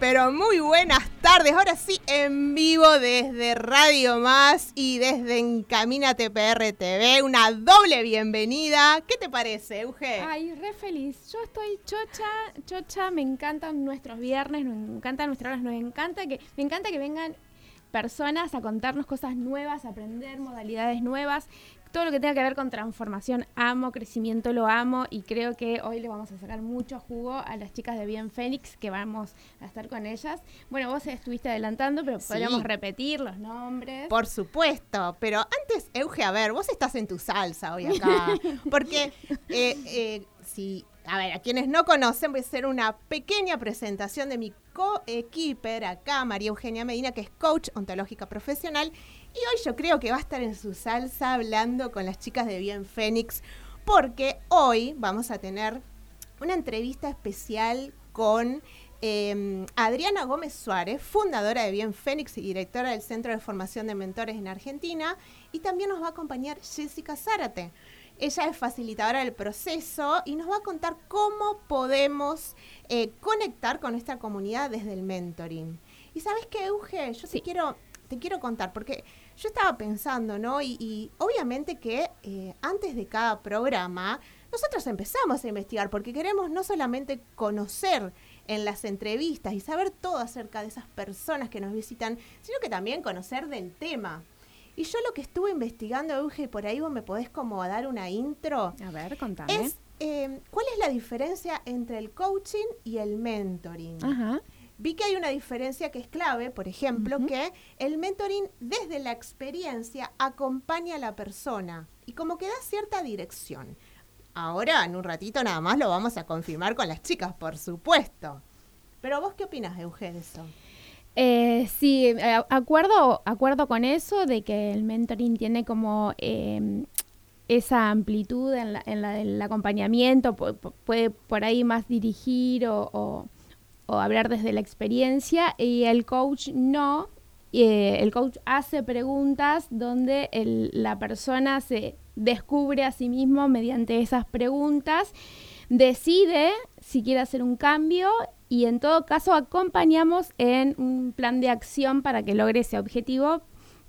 pero muy buenas tardes. Ahora sí, en vivo desde Radio Más y desde Encamínate PR TV. Una doble bienvenida. ¿Qué te parece, Euge? Ay, re feliz. Yo estoy chocha, chocha. Me encantan nuestros viernes, nos encantan nuestras horas, nos encanta que, me encanta que vengan personas a contarnos cosas nuevas, a aprender modalidades nuevas todo lo que tenga que ver con transformación amo, crecimiento lo amo y creo que hoy le vamos a sacar mucho jugo a las chicas de Bien Fénix que vamos a estar con ellas. Bueno, vos estuviste adelantando, pero podríamos repetir los nombres. Por supuesto, pero antes, Euge, a ver, vos estás en tu salsa hoy acá, porque eh, eh, si a ver, a quienes no conocen, voy a hacer una pequeña presentación de mi co-equiper acá, María Eugenia Medina, que es coach ontológica profesional y hoy yo creo que va a estar en su salsa hablando con las chicas de Bien Fénix, porque hoy vamos a tener una entrevista especial con em, Adriana Gómez Suárez, fundadora de Bien Fénix y directora del Centro de Formación de Mentores en Argentina. Y también nos va a acompañar Jessica Zárate. Ella es facilitadora del proceso y nos va a contar cómo podemos eh, conectar con nuestra comunidad desde el mentoring. Y sabes qué, Euge, yo te quiero te quiero contar, porque yo estaba pensando, ¿no? Y, obviamente que eh, antes de cada programa, nosotros empezamos a investigar, porque queremos no solamente conocer en las entrevistas y saber todo acerca de esas personas que nos visitan, sino que también conocer del tema. Y yo lo que estuve investigando, Euge, por ahí vos me podés como dar una intro. A ver, contame. Es, eh, ¿cuál es la diferencia entre el coaching y el mentoring? Ajá vi que hay una diferencia que es clave, por ejemplo, que el mentoring desde la experiencia acompaña a la persona y como que da cierta dirección. Ahora, en un ratito nada más lo vamos a confirmar con las chicas, por supuesto. Pero vos qué opinas, Eugenio, eso? Eh, sí, eh, acuerdo, acuerdo con eso de que el mentoring tiene como em, esa amplitud en la, en la del acompañamiento, puede por ahí más dirigir o o hablar desde la experiencia y el coach no. Eh, el coach hace preguntas donde la persona se descubre a sí mismo mediante esas preguntas, decide si quiere hacer un cambio y en todo caso acompañamos en un plan de acción para que logre ese objetivo,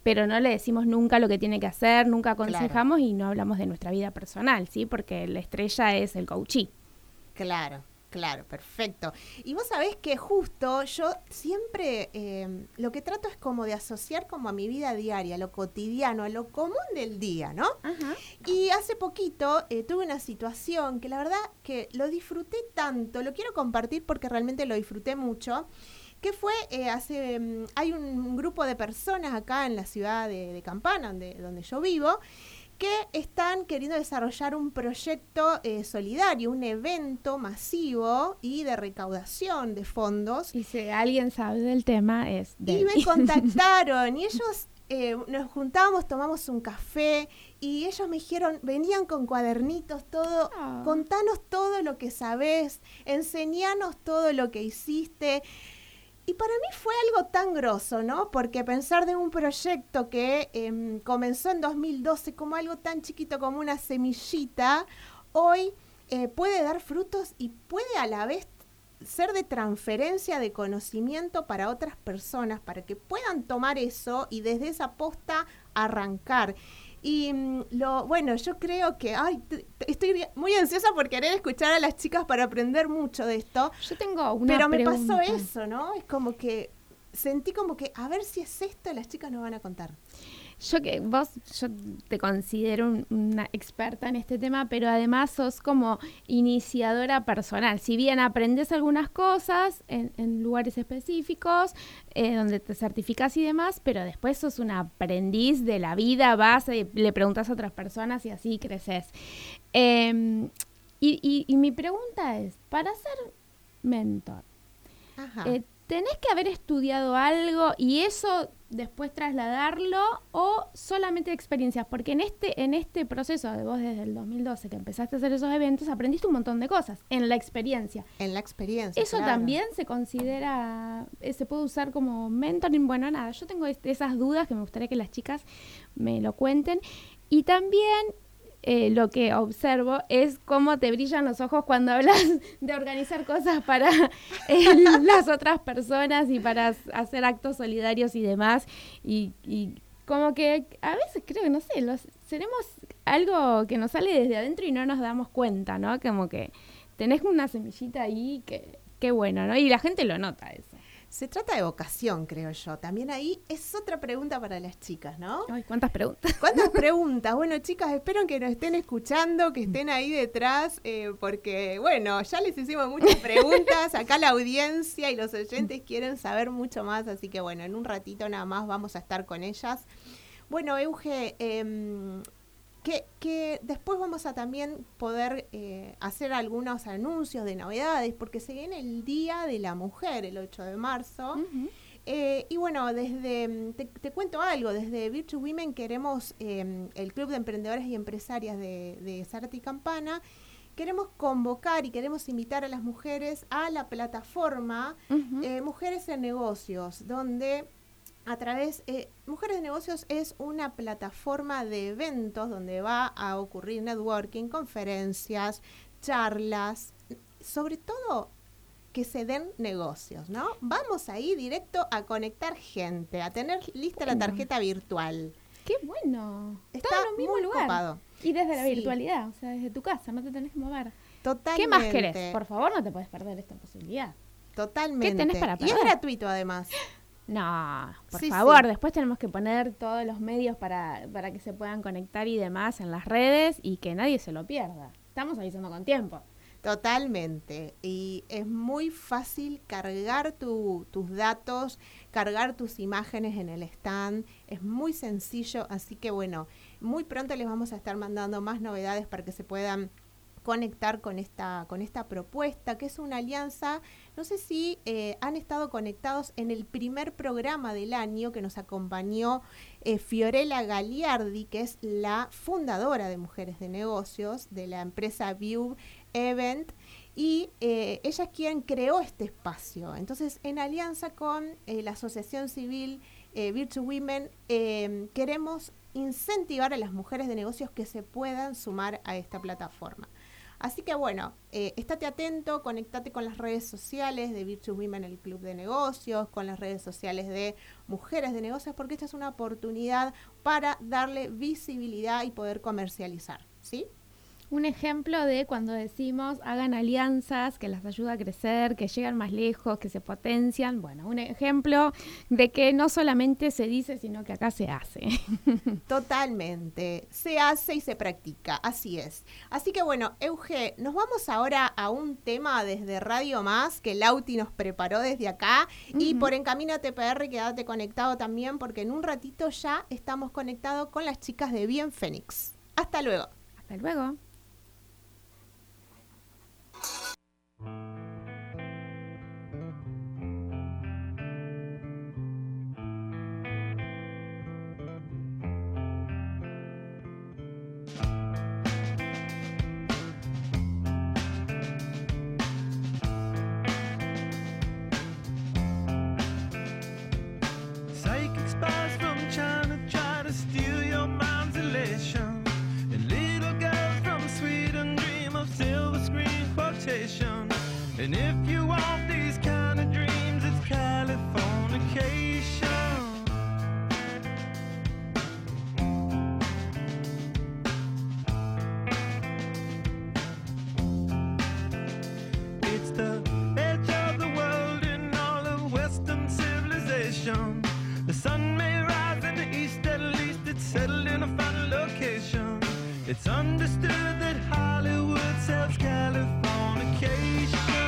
pero no le decimos nunca lo que tiene que hacer, nunca aconsejamos y no hablamos de nuestra vida personal, ¿sí? Porque la estrella es el coachí. Claro. Claro, perfecto. Y vos sabés que justo yo siempre em, lo que trato es como de asociar como a mi vida diaria, lo cotidiano, a lo común del día, ¿no? Y hace poquito eh, tuve una situación que la verdad que lo disfruté tanto, lo quiero compartir porque realmente lo disfruté mucho que fue eh, hace em, hay un, grupo de personas acá en la ciudad de, Campana donde, donde yo vivo que están queriendo desarrollar un proyecto eh, solidario, un evento masivo y de recaudación de fondos. Y si alguien sabe del tema es de Y me contactaron y ellos eh, nos juntábamos, tomamos un café y ellos me dijeron, venían con cuadernitos, todo, ah. contanos todo lo que sabés, enseñanos todo lo que hiciste. Y para mí fue algo tan grosso, ¿no? Porque pensar de un proyecto que em, comenzó en 2012 como algo tan chiquito como una semillita, hoy eh, puede dar frutos y puede a la vez ser de transferencia de conocimiento para otras personas, para que puedan tomar eso y desde esa posta arrancar. Y mm, lo bueno, yo creo que ay, estoy muy ansiosa por querer escuchar a las chicas para aprender mucho de esto. Yo tengo una Pero me pasó eso, ¿no? Es como que sentí como que a ver si es esto, las chicas nos van a contar. Yo que vos, yo te considero una experta en este tema, pero además sos como iniciadora personal. Si bien aprendes algunas cosas en, lugares específicos, eh, donde te certificas y demás, pero después sos un aprendiz de la vida, vas, y le preguntas a otras personas y así creces. Em, y, mi pregunta es, para ser mentor, eh, ¿tenés que haber estudiado algo y eso después trasladarlo o solamente experiencias, porque en este, en este proceso de vos desde el 2012 que empezaste a hacer esos eventos, aprendiste un montón de cosas en la experiencia. En la experiencia. Eso también se considera, eh, se puede usar como mentoring. Bueno, nada, yo tengo esas dudas que me gustaría que las chicas me lo cuenten. Y también eh, lo que observo es cómo te brillan los ojos cuando hablas de organizar cosas para eh, las otras personas y para hacer actos solidarios y demás. Y, y como que a veces creo que, no sé, los, tenemos algo que nos sale desde adentro y no nos damos cuenta, ¿no? Como que tenés una semillita ahí que, qué bueno, ¿no? Y la gente lo nota eso. Se trata de vocación, creo yo. También ahí es otra pregunta para las chicas, ¿no? Ay, ¿cuántas preguntas? ¿Cuántas preguntas? Bueno, chicas, espero que nos estén escuchando, que estén ahí detrás, eh, porque, bueno, ya les hicimos muchas preguntas. Acá la audiencia y los oyentes quieren saber mucho más, así que, bueno, en un ratito nada más vamos a estar con ellas. Bueno, Euge, eh, que, después vamos a también poder eh, hacer algunos anuncios de novedades, porque se viene el Día de la Mujer, el 8 de marzo. Eh, y bueno, desde te, cuento algo, desde Virtue Women queremos, em, el Club de Emprendedores y Empresarias de, de Zárate y Campana, queremos convocar y queremos invitar a las mujeres a la plataforma eh, Mujeres en Negocios, donde a través, eh, Mujeres de Negocios es una plataforma de eventos donde va a ocurrir networking, conferencias, charlas, sobre todo que se den negocios, ¿no? Vamos ahí directo a conectar gente, a tener lista la tarjeta virtual. ¡Qué bueno! Está en el mismo lugar. Y desde la virtualidad, o sea, desde tu casa, no te tenés que mover. Totalmente. ¿Qué más querés? Por favor, no te puedes perder esta posibilidad. Totalmente. ¿Qué tenés para perder? Y es gratuito además. No, por favor, después tenemos que poner todos los medios para, para que se puedan conectar y demás en las redes y que nadie se lo pierda. Estamos avisando con tiempo. Totalmente. Y es muy fácil cargar tus datos, cargar tus imágenes en el stand. Es muy sencillo, así que bueno, muy pronto les vamos a estar mandando más novedades para que se puedan conectar con esta, con esta propuesta, que es una alianza, no sé si eh, han estado conectados en el primer programa del año que nos acompañó eh, Fiorella Gagliardi, que es la fundadora de Mujeres de Negocios de la empresa View Event, y eh, ella es quien creó este espacio. Entonces, en alianza con la Asociación Civil Virtue Women, queremos incentivar a las mujeres de negocios que se puedan sumar a esta plataforma. Así que bueno, eh, estate atento, conectate con las redes sociales de Virtue Women, el Club de Negocios, con las redes sociales de Mujeres de Negocios, porque esta es una oportunidad para darle visibilidad y poder comercializar, ¿sí? Un ejemplo de cuando decimos hagan alianzas que las ayuda a crecer, que llegan más lejos, que se potencian. Bueno, un ejemplo de que no solamente se dice, sino que acá se hace. Totalmente. Se hace y se practica. Así es. Así que bueno, Euge, nos vamos ahora a un tema desde Radio Más que Lauti nos preparó desde acá. Y por Encamino TPR, quédate conectado también, porque en un ratito ya estamos conectados con las chicas de Bien Fénix. Hasta luego. Hasta luego. うん。The sun may rise in the east, at least it's settled in a final location. It's understood that Hollywood sells Californication.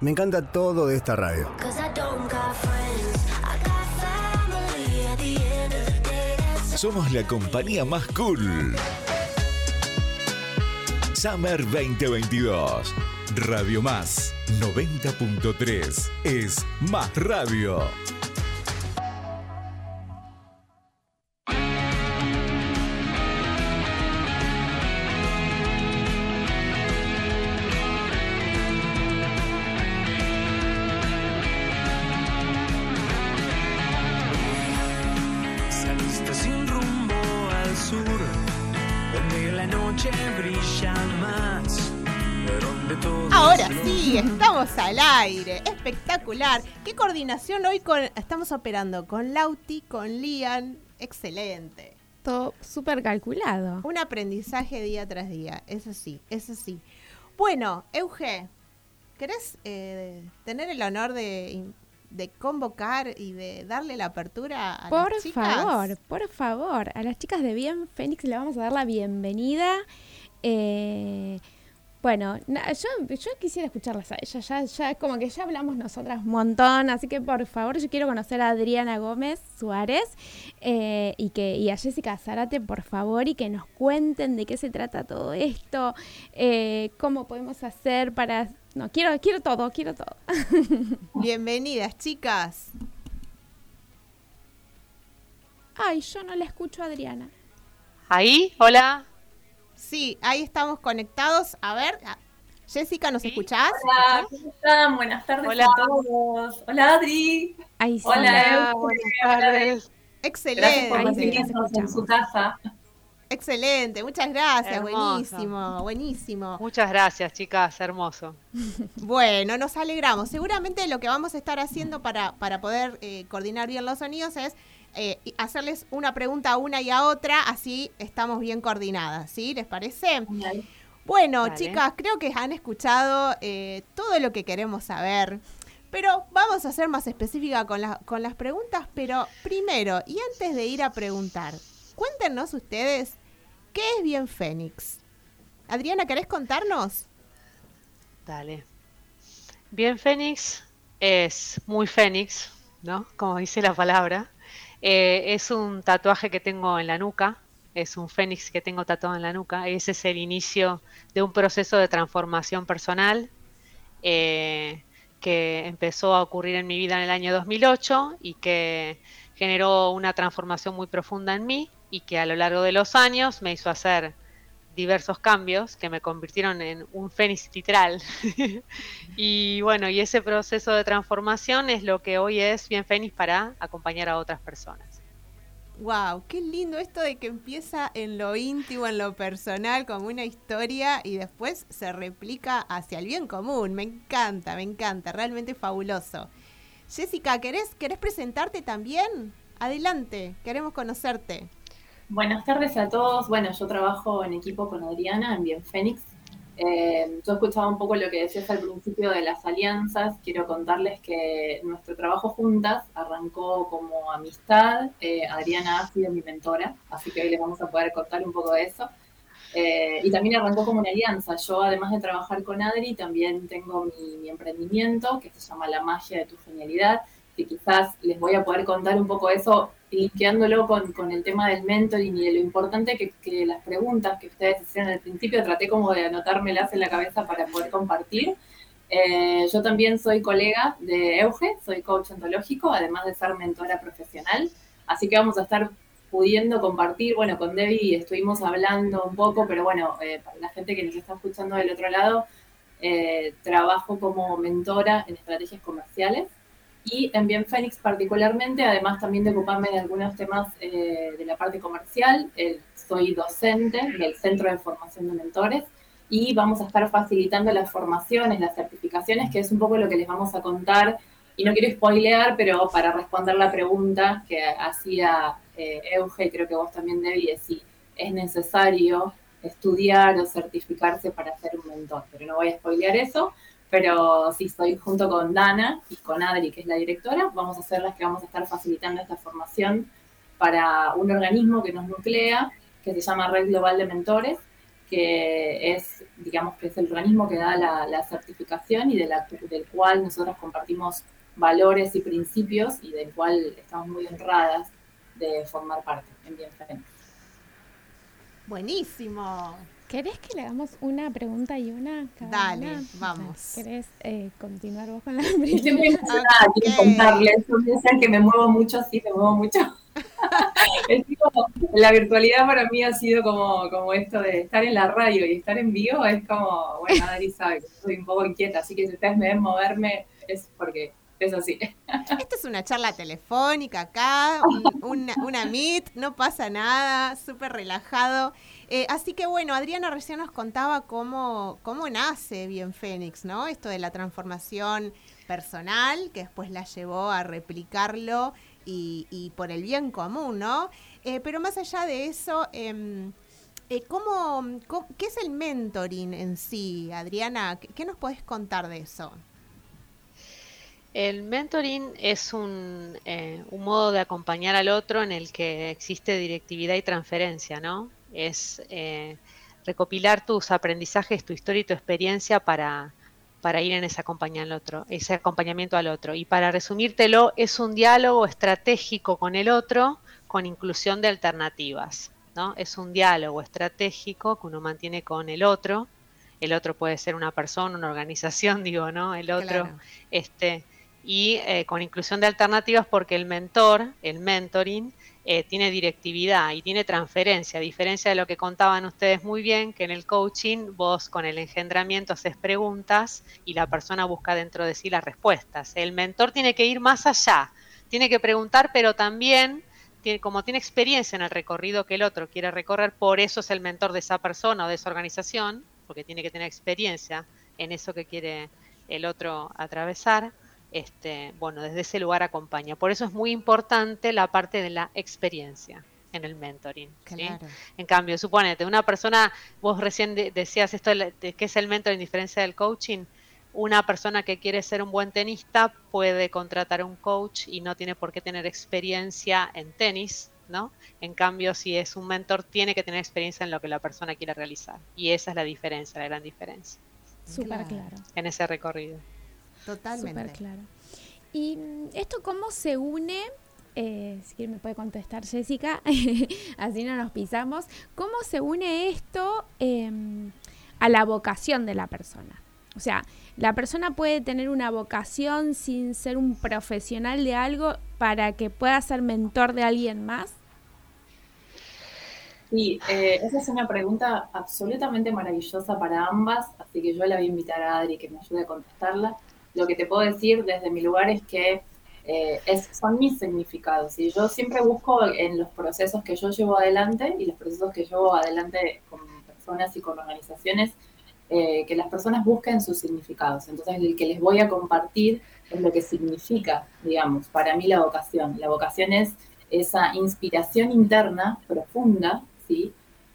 Me encanta todo de esta radio. Somos la compañía más cool. Summer 2022. Radio Más 90.3 es más radio. Espectacular. Qué coordinación hoy con. Estamos operando con Lauti, con Lian. Excelente. Todo súper calculado. Un aprendizaje día tras día. Eso sí, eso sí. Bueno, Euge, ¿querés eh, tener el honor de, de convocar y de darle la apertura a Por las chicas? favor, por favor. A las chicas de Bien Fénix le vamos a dar la bienvenida. Eh, bueno, na- yo, yo quisiera escucharlas a ellas. Ya, ya, como que ya hablamos nosotras un montón. Así que por favor, yo quiero conocer a Adriana Gómez Suárez eh, y, que, y a Jessica Zárate, por favor, y que nos cuenten de qué se trata todo esto. eh, cómo podemos hacer para. No, quiero, quiero todo, quiero todo. Bienvenidas, chicas. Ay, yo no la escucho a Adriana. Ahí, hola. Sí, ahí estamos conectados. A ver, Jessica, ¿nos Sí. escuchás? Hola, ¿cómo están? Buenas tardes Hola. a todos. Hola Adri. Ahí sí. Hola, buenas Hola, tardes. Excelente. Gracias por en su casa. Excelente, muchas gracias, Hermoso. buenísimo, buenísimo. Muchas gracias, chicas, hermoso. Bueno, nos alegramos. Seguramente lo que vamos a estar haciendo para, para poder eh, coordinar bien los sonidos es eh, hacerles una pregunta a una y a otra, así estamos bien coordinadas, ¿sí? ¿Les parece? Bueno, chicas, creo que han escuchado eh, todo lo que queremos saber. Pero vamos a ser más específica con, la- con las preguntas. Pero primero, y antes de ir a preguntar, cuéntenos ustedes qué es bien Fénix. Adriana, ¿querés contarnos? Dale. Bien, Fénix es muy Fénix, ¿no? Como dice la palabra. Eh, es un tatuaje que tengo en la nuca, es un Fénix que tengo tatuado en la nuca. Ese es el inicio de un proceso de transformación personal eh, que empezó a ocurrir en mi vida en el año 2008 y que generó una transformación muy profunda en mí y que a lo largo de los años me hizo hacer diversos cambios que me convirtieron en un fénix literal. y bueno, y ese proceso de transformación es lo que hoy es Bien Fénix para acompañar a otras personas. Wow, qué lindo esto de que empieza en lo íntimo, en lo personal, como una historia y después se replica hacia el bien común. Me encanta, me encanta, realmente fabuloso. Jessica, ¿querés, querés presentarte también? Adelante, queremos conocerte. Buenas tardes a todos. Bueno, yo trabajo en equipo con Adriana en Bien Fénix. Eh, yo escuchaba un poco lo que decías al principio de las alianzas. Quiero contarles que nuestro trabajo juntas arrancó como amistad. Eh, Adriana ha sido mi mentora, así que hoy les vamos a poder contar un poco de eso. Eh, y también arrancó como una alianza. Yo, además de trabajar con Adri, también tengo mi, mi emprendimiento que se llama La Magia de tu Genialidad, que quizás les voy a poder contar un poco eso, linkeándolo con, con el tema del mentoring y de lo importante que, que las preguntas que ustedes hicieron al principio, traté como de anotármelas en la cabeza para poder compartir. Eh, yo también soy colega de Euge, soy coach ontológico, además de ser mentora profesional, así que vamos a estar pudiendo compartir, bueno, con Debbie estuvimos hablando un poco, pero bueno, eh, para la gente que nos está escuchando del otro lado, eh, trabajo como mentora en estrategias comerciales y en Bien Fénix particularmente, además también de ocuparme de algunos temas eh, de la parte comercial, eh, soy docente del Centro de Formación de Mentores y vamos a estar facilitando las formaciones, las certificaciones, que es un poco lo que les vamos a contar. Y no quiero spoilear, pero para responder la pregunta que hacía eh, Euge, creo que vos también, Debbie, si es necesario estudiar o certificarse para ser un mentor. Pero no voy a spoilear eso, pero sí, estoy junto con Dana y con Adri, que es la directora, vamos a ser las que vamos a estar facilitando esta formación para un organismo que nos nuclea, que se llama Red Global de Mentores, que es, digamos, que es el organismo que da la, certificación y del cual nosotros compartimos valores y principios y del cual estamos muy honradas de formar parte en Bien. Buenísimo. ¿Querés que le hagamos una pregunta y una? cada Dale, una? vamos. ¿Querés eh, continuar vos con la Y Estoy muy primera? emocionada, quiero contarles. Yo que me muevo mucho, sí, me muevo mucho. Es como- la virtualidad para mí ha sido como, como esto de estar en la radio y estar en vivo, es como, bueno, Adri sabe que soy un poco inquieta, así que si ustedes me ven moverme es porque es así. Esto es una charla telefónica acá, un- una, una meet, no pasa nada, súper relajado. Eh, así que bueno, Adriana recién nos contaba cómo, cómo nace Bien Fénix, ¿no? Esto de la transformación personal, que después la llevó a replicarlo y, y por el bien común, ¿no? Eh, pero más allá de eso, em, eh, ¿cómo, qué es el mentoring en sí, Adriana? ¿Qué, qué nos podés contar de eso? El mentoring es un, eh, un modo de acompañar al otro en el que existe directividad y transferencia, ¿no? Es eh, recopilar tus aprendizajes, tu historia y tu experiencia para, para ir en ese acompañamiento al otro, ese acompañamiento al otro. Y para resumírtelo, es un diálogo estratégico con el otro con inclusión de alternativas, ¿no? Es un diálogo estratégico que uno mantiene con el otro. El otro puede ser una persona, una organización, digo, ¿no? El otro, Claro. este, y eh, con inclusión de alternativas porque el mentor, el mentoring, eh, tiene directividad y tiene transferencia, a diferencia de lo que contaban ustedes muy bien, que en el coaching vos con el engendramiento haces preguntas y la persona busca dentro de sí las respuestas. El mentor tiene que ir más allá, tiene que preguntar, pero también como tiene experiencia en el recorrido que el otro quiere recorrer, por eso es el mentor de esa persona o de esa organización, porque tiene que tener experiencia en eso que quiere el otro atravesar. Este, bueno, desde ese lugar acompaña. Por eso es muy importante la parte de la experiencia en el mentoring. ¿sí? Claro. En cambio, suponete, una persona, vos recién de- decías esto de de qué es el mentoring, en diferencia del coaching, una persona que quiere ser un buen tenista puede contratar a un coach y no tiene por qué tener experiencia en tenis, ¿no? En cambio, si es un mentor, tiene que tener experiencia en lo que la persona quiere realizar. Y esa es la diferencia, la gran diferencia Súper Claro. claro. en ese recorrido. Totalmente. Súper claro. ¿Y mm, esto cómo se une? eh, si quiere me puede contestar Jessica, así no nos pisamos. ¿Cómo se une esto em, a la vocación de la persona? O sea, la persona puede tener una vocación sin ser un profesional de algo para que pueda ser mentor de alguien más. Sí, eh, esa es una pregunta absolutamente maravillosa para ambas, así que yo la voy a invitar a Adri que me ayude a contestarla. Lo que te puedo decir desde mi lugar es que eh, es, son mis significados y yo siempre busco en los procesos que yo llevo adelante y los procesos que llevo adelante con personas y con organizaciones, eh, que las personas busquen sus significados. Entonces, el que les voy a compartir es lo que significa, digamos, para mí la vocación. La vocación es esa inspiración interna profunda, ¿sí?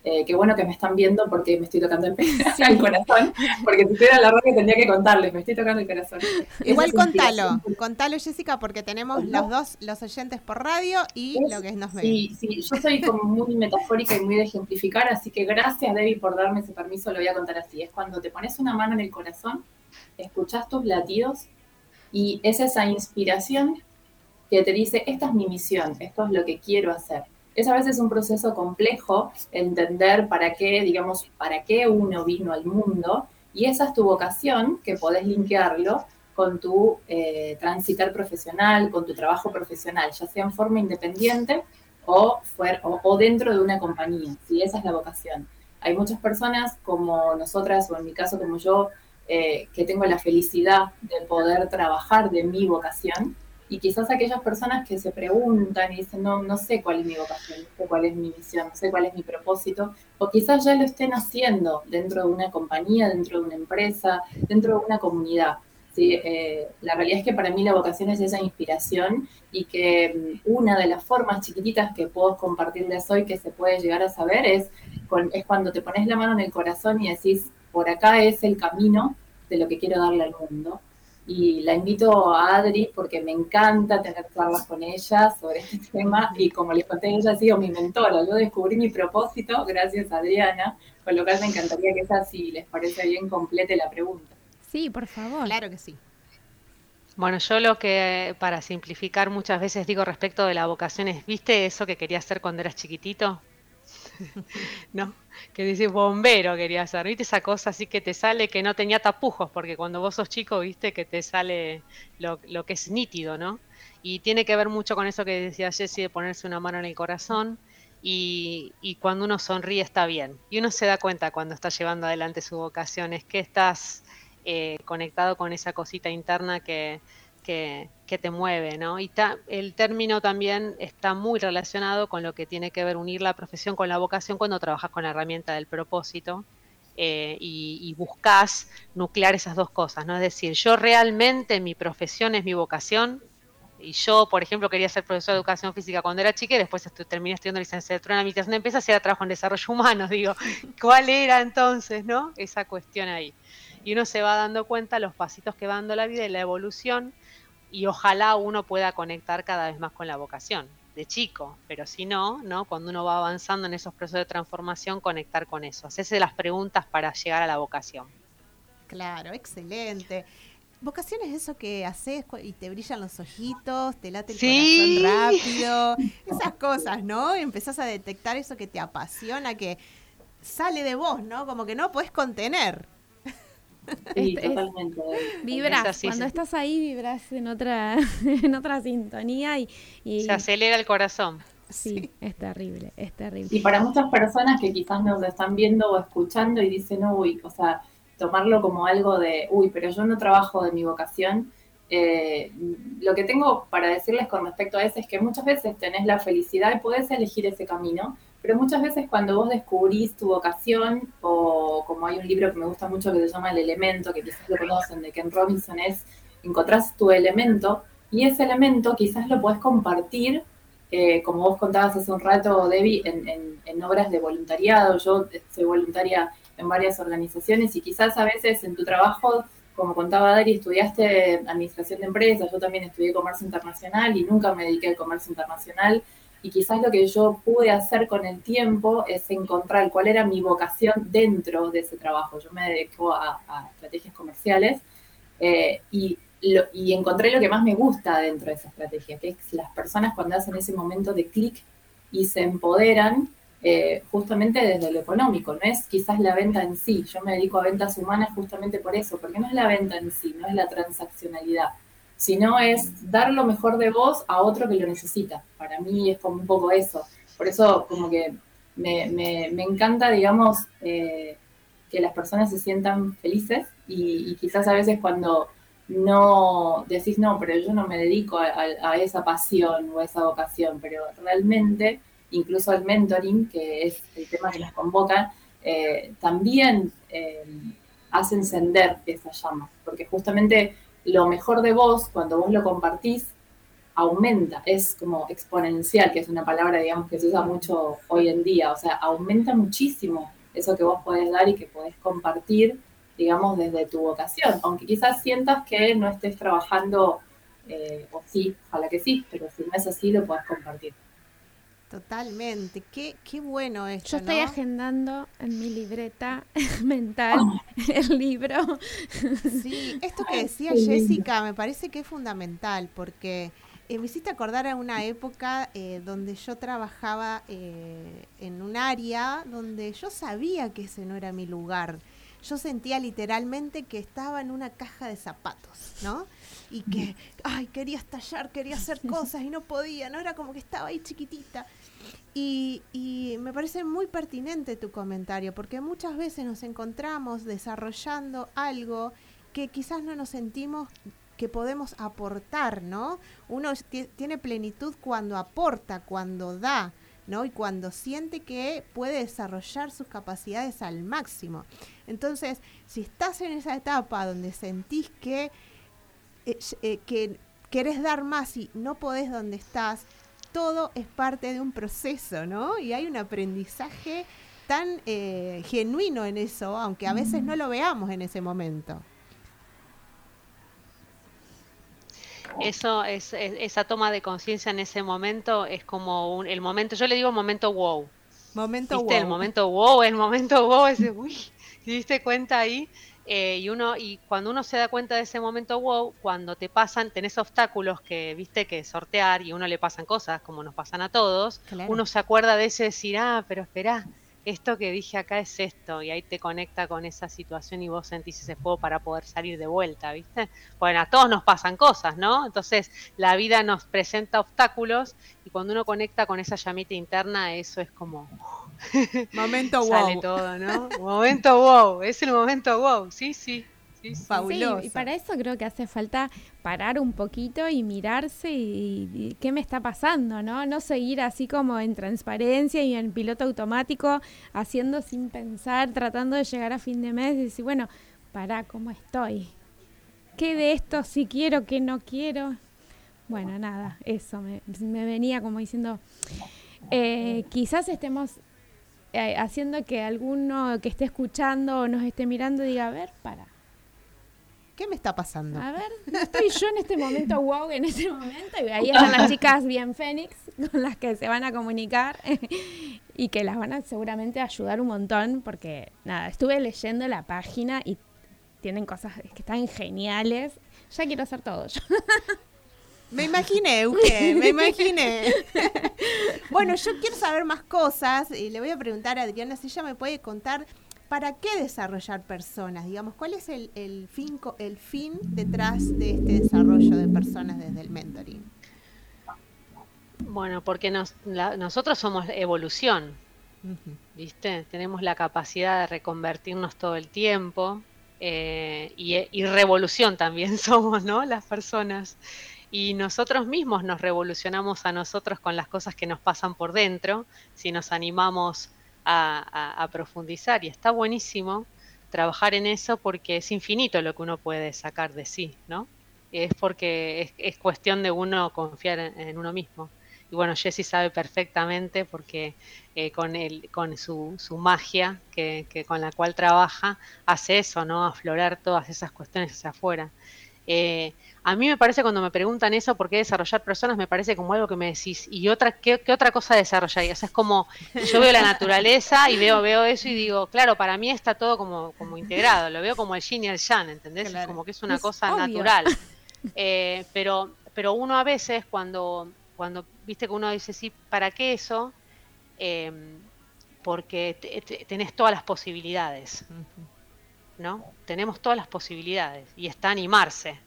Eh, qué bueno que me están viendo porque me estoy tocando el, el corazón, porque si estuviera en la radio tendría que contarles, me estoy tocando el corazón. Igual contalo, contalo Jessica, porque tenemos los dos, los oyentes por radio y Es- lo que nos ven. Sí, sí, yo soy como muy metafórica y muy de ejemplificar, así que gracias Debbie por darme ese permiso, lo voy a contar así. Es cuando te pones una mano en el corazón, escuchas tus latidos y es esa inspiración que te dice, esta es mi misión, esto es lo que quiero hacer. Es a veces un proceso complejo entender para qué, digamos, para qué uno vino al mundo y esa es tu vocación, que podés linkearlo con tu eh, transitar profesional, con tu trabajo profesional, ya sea en forma independiente o, fuer- o, dentro de una compañía, ¿sí? esa es la vocación. Hay muchas personas como nosotras, o en mi caso como yo, eh, que tengo la felicidad de poder trabajar de mi vocación, y quizás aquellas personas que se preguntan y dicen, no, no sé cuál es mi vocación, no sé cuál es mi misión, no sé cuál es mi propósito, o quizás ya lo estén haciendo dentro de una compañía, dentro de una empresa, dentro de una comunidad. Eh, la realidad es que para mí la vocación es esa inspiración y que mm, una de las formas chiquititas que puedo compartirles hoy que se puede llegar a saber es, con- es cuando te pones la mano en el corazón y decís, por acá es el camino de lo que quiero darle al mundo. Y la invito a Adri porque me encanta tener charlas con ella sobre este tema y como les conté, ella ha sido mi mentora. Yo descubrí mi propósito gracias a Adriana, con lo cual me encantaría que esa, si les parece bien, complete la pregunta. Sí, por favor. Claro que sí. Bueno, yo lo que para simplificar muchas veces digo respecto de la vocación es, ¿viste eso que querías hacer cuando eras chiquitito? ¿No? Que dices bombero quería hacer, ¿viste? Esa cosa así que te sale que no tenía tapujos, porque cuando vos sos chico, ¿viste? Que te sale lo, lo que es nítido, ¿no? Y tiene que ver mucho con eso que decía Jessie de ponerse una mano en el corazón y, y cuando uno sonríe está bien. Y uno se da cuenta cuando está llevando adelante su vocación, es que estás eh, conectado con esa cosita interna que, que, te mueve, ¿no? Y el término también está muy relacionado con lo que tiene que ver unir la profesión con la vocación cuando trabajas con la herramienta del propósito eh, y, y buscas nuclear esas dos cosas, ¿no? Es decir, yo realmente mi profesión es mi vocación, y yo, por ejemplo, quería ser profesor de educación física cuando era chica y después terminé estudiando licenciatura en administración de empresas y ahora trabajo en desarrollo humano. Digo, ¿cuál era entonces, no? Esa cuestión ahí. Y uno se va dando cuenta los pasitos que va dando la vida y la evolución y ojalá uno pueda conectar cada vez más con la vocación de chico, pero si no, ¿no? Cuando uno va avanzando en esos procesos de transformación, conectar con eso, hacerse las preguntas para llegar a la vocación. Claro, excelente. Vocación es eso que haces y te brillan los ojitos, te late el Sí. corazón rápido, esas cosas, ¿no? Empezás a detectar eso que te apasiona, que sale de vos, ¿no? Como que no podés contener. Sí, Este es- totalmente. Vibras, Es así, cuando sí. estás ahí vibras en otra, en otra sintonía y, y Se acelera el corazón. Sí, es terrible, es terrible. Y para muchas personas que quizás nos están viendo o escuchando y dicen, uy, o sea, tomarlo como algo de, uy, pero yo no trabajo de mi vocación, eh, lo que tengo para decirles con respecto a eso es que muchas veces tenés la felicidad y podés elegir ese camino, pero muchas veces cuando vos descubrís tu vocación, o como hay un libro que me gusta mucho que se llama El Elemento, que quizás lo conocen, de Ken Robinson, es encontrás tu elemento y ese elemento quizás lo podés compartir, eh, como vos contabas hace un rato, Debbie, en, en- en obras de voluntariado. Yo eh, soy voluntaria en varias organizaciones y quizás a veces en tu trabajo, como contaba Dari, estudiaste administración de empresas, yo también estudié comercio internacional y nunca me dediqué al comercio internacional. Y quizás lo que yo pude hacer con el tiempo es encontrar cuál era mi vocación dentro de ese trabajo. Yo me dedico a, estrategias comerciales eh, y encontré lo que más me gusta dentro de esa estrategia, que es las personas cuando hacen ese momento de clic y se empoderan eh, justamente desde lo económico, no es quizás la venta en sí, yo me dedico a ventas humanas justamente por eso, porque no es la venta en sí, no es la transaccionalidad, sino es dar lo mejor de vos a otro que lo necesita. Para mí es como un poco eso, por eso como que me, me- encanta, digamos, eh, que las personas se sientan felices y, quizás a veces cuando no decís, no, pero yo no me dedico a, esa pasión o a esa vocación, pero realmente, incluso al mentoring, que es el tema que nos convoca, eh, también eh, hace encender esa llama, porque justamente lo mejor de vos, cuando vos lo compartís, aumenta, es como exponencial, que es una palabra, digamos, que se usa mucho hoy en día, o sea, aumenta muchísimo eso que vos podés dar y que podés compartir, digamos, desde tu vocación, aunque quizás sientas que no estés trabajando, eh, o sí, ojalá que sí, pero si no es así, lo podés compartir. Totalmente. Qué, qué bueno esto, Yo estoy ¿no? agendando en mi libreta mental el libro. Sí, esto que decía. Jessica me parece que es fundamental porque eh, me hiciste acordar a una época eh, donde yo trabajaba eh, en un área donde yo sabía que ese no era mi lugar. Yo sentía literalmente que estaba en una caja de zapatos, ¿no? Y que, ay, quería estallar, quería hacer cosas y no podía, ¿no? Era como que estaba ahí chiquitita. Y, y me parece muy pertinente tu comentario, porque muchas veces nos encontramos desarrollando algo que quizás no nos sentimos que podemos aportar, ¿no? Uno ti- tiene plenitud cuando aporta, cuando da, ¿no? Y cuando siente que puede desarrollar sus capacidades al máximo. Entonces, si estás en esa etapa donde sentís que, eh, eh, que querés dar más y no podés donde estás, todo es parte de un proceso, ¿no? Y hay un aprendizaje tan eh, genuino en eso, aunque a veces no lo veamos en ese momento. Eso es, es- esa toma de conciencia en ese momento es como un- el momento, yo le digo momento wow. Momento ¿Viste? El wow. momento wow, el momento wow, ese, uy, ¿te diste cuenta ahí? Eh, y uno, y cuando uno se da cuenta de ese momento wow, cuando te pasan, tenés obstáculos que viste que sortear y a uno le pasan cosas, como nos pasan a todos, Claro. uno se acuerda de ese decir, ah, pero esperá, esto que dije acá es esto, y ahí te conecta con esa situación y vos sentís ese fuego para poder salir de vuelta, ¿viste? Bueno, a todos nos pasan cosas, ¿no? Entonces, la vida nos presenta obstáculos y cuando uno conecta con esa llamita interna, eso es como Momento sale wow. todo, ¿no? momento wow, es el momento wow, sí, sí. Sí, sí. Fabuloso. Sí, y para eso creo que hace falta parar un poquito y mirarse y, y qué me está pasando, ¿no? No seguir así como en transparencia y en piloto automático, haciendo sin pensar, tratando de llegar a fin de mes y decir, bueno, para ¿cómo estoy? ¿Qué de esto sí quiero, qué no quiero? Bueno, nada, eso me, me venía como diciendo, eh, quizás estemos eh, haciendo que alguno que esté escuchando o nos esté mirando diga, a ver, para. ¿Qué me está pasando? A ver, no estoy yo en este momento wow, en este momento. Y ahí están las chicas bien Fénix con las que se van a comunicar y que las van a seguramente ayudar un montón porque, nada, estuve leyendo la página y tienen cosas que están geniales. Ya quiero hacer todo yo. Me imaginé, Euge, me imaginé. bueno, yo quiero saber más cosas y le voy a preguntar a Adriana si ella me puede contar para qué desarrollar personas, digamos, cuál es el, el fin, el fin detrás de este desarrollo de personas desde el mentoring. Bueno, porque nos- la- nosotros somos evolución. ¿viste? Tenemos la capacidad de reconvertirnos todo el tiempo eh, y, y revolución también somos, ¿no? Las personas. Y nosotros mismos nos revolucionamos a nosotros con las cosas que nos pasan por dentro, si nos animamos a, a- a profundizar. Y está buenísimo trabajar en eso porque es infinito lo que uno puede sacar de sí, ¿no? Es porque es, es cuestión de uno confiar en, uno mismo. Y bueno, Jessie sabe perfectamente porque eh, con, el, con su, su magia que, que con la cual trabaja, hace eso, ¿no? Aflorar todas esas cuestiones hacia afuera. Eh, a mí me parece cuando me preguntan eso, ¿por qué desarrollar personas? Me parece como algo que me decís, ¿y otra, qué, qué otra cosa desarrollar? O sea, es como, yo veo la naturaleza y veo, veo eso y digo, claro, para mí está todo como, como integrado, lo veo como el yin y el yang, ¿entendés? Claro. Es como que es una Es cosa obvio. natural. Eh, pero, pero uno a veces cuando, cuando viste que uno dice, sí, ¿para qué eso? Eh, porque te- te- tenés todas las posibilidades. Tenemos todas las posibilidades y está animarse.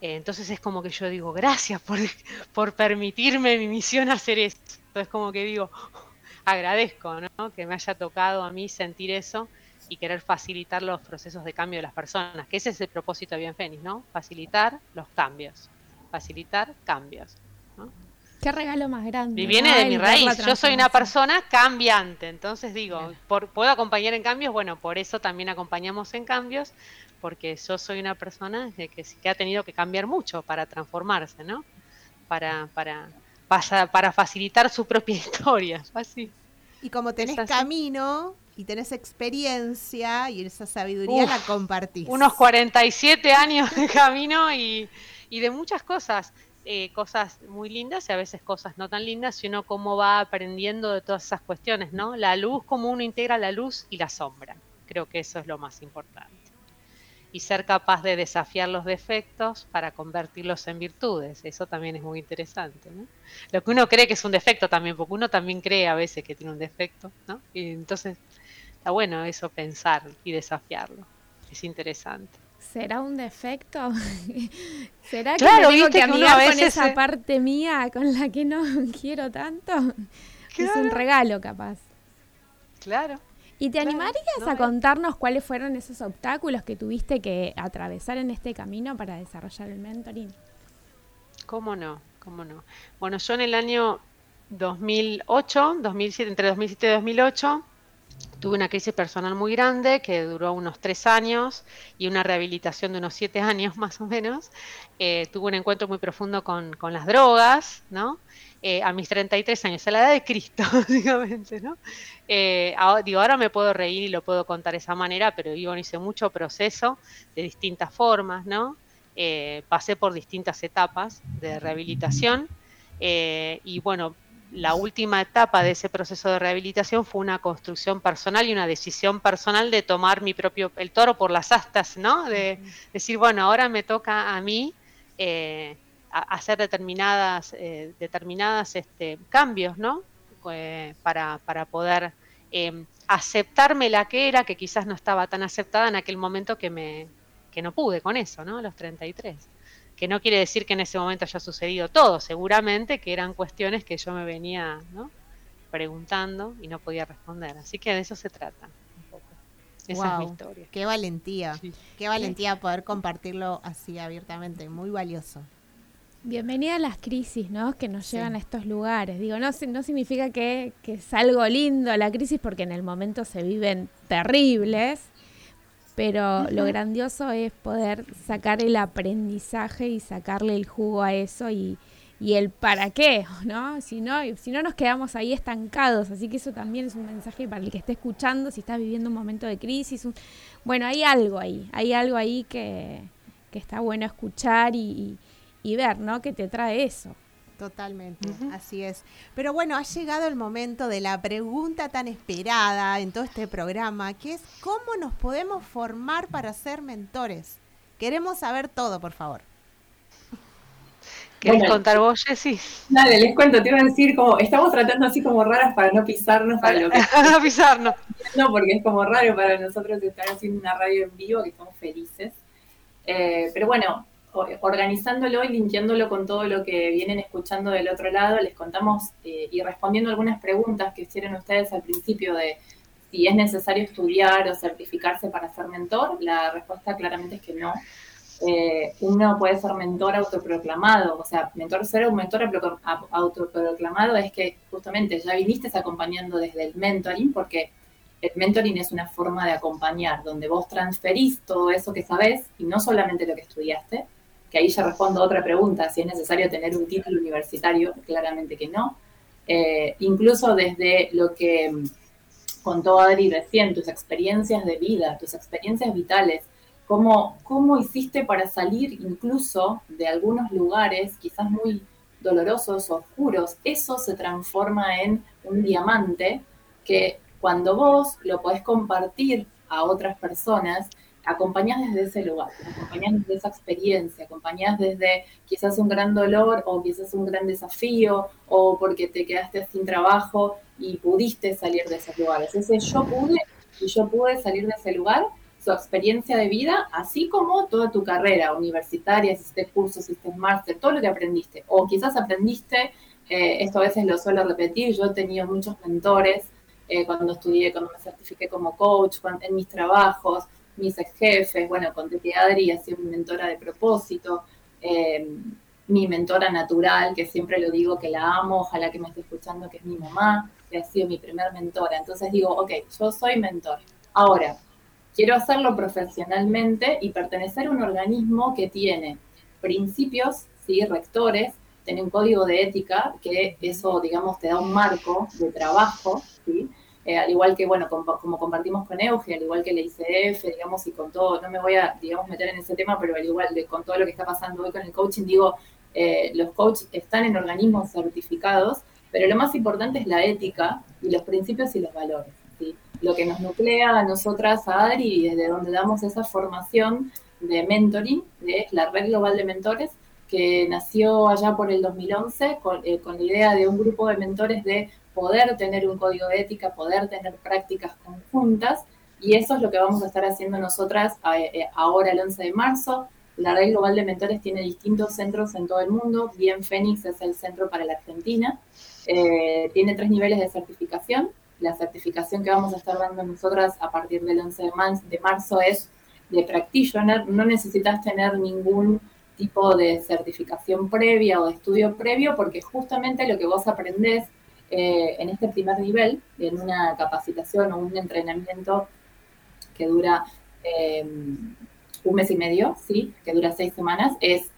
Eh, entonces es como que yo digo, gracias por, por permitirme mi misión hacer esto. Es como que digo, agradezco. Que me haya tocado a mí sentir eso y querer facilitar los procesos de cambio de las personas, que ese es el propósito de Bien Fénix, ¿no? Facilitar los cambios, facilitar cambios. Qué regalo más grande. Y viene de mi raíz. Yo soy una persona cambiante. Entonces digo, por, ¿puedo acompañar en cambios? Bueno, por eso también acompañamos en cambios, porque yo soy una persona que, que, sí que ha tenido que cambiar mucho para transformarse, ¿no? Para, para, para, para facilitar su propia historia. Así. Y como tenés así. camino y tenés experiencia y esa sabiduría Uf, la compartís. Unos 47 años de camino y, y de muchas cosas. Eh, cosas muy lindas y a veces cosas no tan lindas, y uno cómo va aprendiendo de todas esas cuestiones, ¿no? La luz, cómo uno integra la luz y la sombra. Creo que eso es lo más importante. Y ser capaz de desafiar los defectos para convertirlos en virtudes. Eso también es muy interesante, ¿no? Lo que uno cree que es un defecto también, porque uno también cree a veces que tiene un defecto, ¿no? Y entonces está bueno eso pensar y desafiarlo. Es interesante. ¿Será un defecto? ¿Será que Claro, me tengo viste que que uno con esa se- parte mía con la que no quiero tanto? Es un regalo capaz. Claro. ¿Y te Claro, animarías no, a contarnos cuáles fueron esos obstáculos que tuviste que atravesar en este camino para desarrollar el mentoring? ¿Cómo no? ¿Cómo no? Bueno, yo en el año 2008, 2007, entre 2007 y 2008, tuve una crisis personal muy grande que duró unos tres años y una rehabilitación de unos siete años más o menos. Eh, tuve un encuentro muy profundo con, con las drogas, ¿no? Eh, a mis 33 años, a la edad de Cristo, básicamente, ¿no? Eh, ahora- digo, ahora me puedo reír y lo puedo contar de esa manera, pero yo hice mucho proceso de distintas formas, ¿no? Eh, pasé por distintas etapas de rehabilitación eh, y bueno, la última etapa de ese proceso de rehabilitación fue una construcción personal y una decisión personal de tomar mi propio, el toro por las astas, ¿no? De decir, bueno, ahora me toca a mí eh, a- hacer determinadas, eh, determinadas este, cambios, ¿no? Eh, para, para poder eh, aceptarme la que era, que quizás no estaba tan aceptada en aquel momento que me que no pude con eso, ¿no? A los 33 que no quiere decir que en ese momento haya sucedido todo, seguramente que eran cuestiones que yo me venía ¿no? preguntando y no podía responder. Así que de eso se trata un poco. Esa es mi historia. Qué valentía. Sí. Qué valentía poder compartirlo así abiertamente. Muy valioso. Bienvenida a las crisis, ¿no? Que nos Sí. llevan a estos lugares. Digo, no, no significa que, que es algo lindo la crisis porque en el momento se viven terribles, pero lo grandioso es poder sacar el aprendizaje y sacarle el jugo a eso y, y el para qué, ¿no? Si no, si no nos quedamos ahí estancados, así que eso también es un mensaje para el que esté escuchando, si estás viviendo un momento de crisis. un- bueno, hay algo ahí, hay algo ahí que, que está bueno escuchar y, y- y ver, ¿no? Que te trae eso. Totalmente, así es. Pero bueno, ha llegado el momento de la pregunta tan esperada en todo este programa, que es ¿cómo nos podemos formar para ser mentores? Queremos saber todo, por favor. ¿Querés Bueno. contar vos, Jessy? Dale, les cuento, te iba a decir como, estamos tratando así como raras para no pisarnos para lo que Avisarnos. no, porque es como raro para nosotros estar haciendo una radio en vivo, que estamos felices. Eh, pero bueno, organizándolo y limpiándolo con todo lo que vienen escuchando del otro lado, les contamos eh, y respondiendo algunas preguntas que hicieron ustedes al principio de si es necesario estudiar o certificarse para ser mentor, la respuesta claramente es que no. Eh, uno puede ser mentor autoproclamado, o sea, mentor ser un mentor autoproclamado es que justamente ya viniste acompañando desde el mentoring, porque el mentoring es una forma de acompañar, donde vos transferís todo eso que sabés y no solamente lo que estudiaste, que ahí ya respondo a otra pregunta, si es necesario tener un título universitario, claramente que no. Eh, incluso desde lo que mm, contó Adri recién, tus experiencias de vida, tus experiencias vitales, cómo, cómo hiciste para salir incluso de algunos lugares quizás muy dolorosos oscuros, eso se transforma en un diamante que cuando vos lo podés compartir a otras personas, acompañás desde ese lugar, acompañás desde esa experiencia, acompañás desde quizás un gran dolor o quizás un gran desafío o porque te quedaste sin trabajo y pudiste salir de esos lugares. Ese yo pude y yo pude salir de ese lugar, su experiencia de vida, así como toda tu carrera universitaria, si hiciste cursos, si hiciste máster, todo lo que aprendiste. O quizás aprendiste, eh, esto a veces lo suelo repetir, yo he tenido muchos mentores eh, cuando estudié, cuando me certifiqué como coach, en mis trabajos, mis ex jefes, bueno, conté que Adri ha sido mi mentora de propósito, eh, mi mentora natural, que siempre lo digo que la amo, ojalá que me esté escuchando, que es mi mamá, que ha sido mi primer mentora. Entonces digo, ok, yo soy mentor. Ahora, quiero hacerlo profesionalmente y pertenecer a un organismo que tiene principios, ¿sí? rectores, tiene un código de ética, que eso, digamos, te da un marco de trabajo, ¿sí? Eh, al igual que, bueno, com- como compartimos con Euge, al igual que la ICF, digamos, y con todo, no me voy a, digamos, meter en ese tema, pero al igual de, con todo lo que está pasando hoy con el coaching, digo, eh, los coaches están en organismos certificados, pero lo más importante es la ética y los principios y los valores. Lo que nos nuclea a nosotras, a Adri, desde donde damos esa formación de mentoring, de la Red Global de Mentores, que nació allá por el 2011 con, eh, con la idea de un grupo de mentores de poder tener un código de ética, poder tener prácticas conjuntas, y eso es lo que vamos a estar haciendo nosotras eh, eh, ahora el 11 de marzo. La Red Global de Mentores tiene distintos centros en todo el mundo. Bien Fénix es el centro para la Argentina. Eh, tiene tres niveles de certificación. La certificación que vamos a estar dando nosotras a partir del 11 de, marzo es de practitioner. No necesitas tener ningún tipo de certificación previa o de estudio previo porque justamente lo que vos aprendés eh, en este primer nivel, en una capacitación o un entrenamiento que dura eh, un mes y medio, ¿sí? que dura seis semanas, es